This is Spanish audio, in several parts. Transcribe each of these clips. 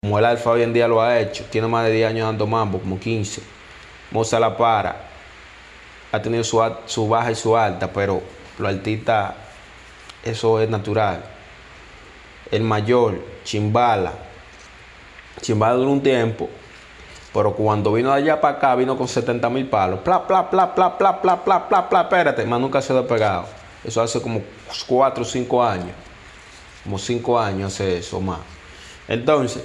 Como el Alfa hoy en día lo ha hecho, tiene más de 10 años dando mambo, como 15. Moza La Para ha tenido su, su baja y su alta, pero lo altita, eso es natural. El mayor, Chimbala. Chimbala duró un tiempo, pero cuando vino de allá para acá, vino con 70 mil palos. Pla, pla, pla, pla, pla, pla, pla, pla, pla, espérate, más nunca se ha despegado. Eso hace como 4 o 5 años. Como 5 años hace eso más. Entonces,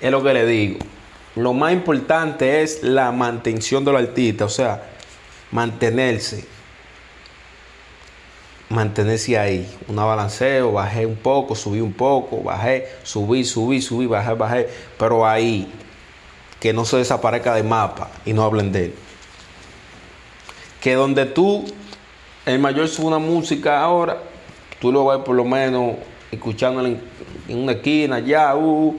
Es lo que le digo. Lo más importante es la mantención de los artistas, o sea, mantenerse. Mantenerse ahí. Una balanceo, bajé un poco, subí un poco, bajé, subí, subí, subí, bajé, bajé. Pero ahí, que no se desaparezca de mapa y no hablen de él. Que donde tú, el mayor sube una música ahora, tú lo vas por lo menos escuchándola en, en una esquina, ya, uh,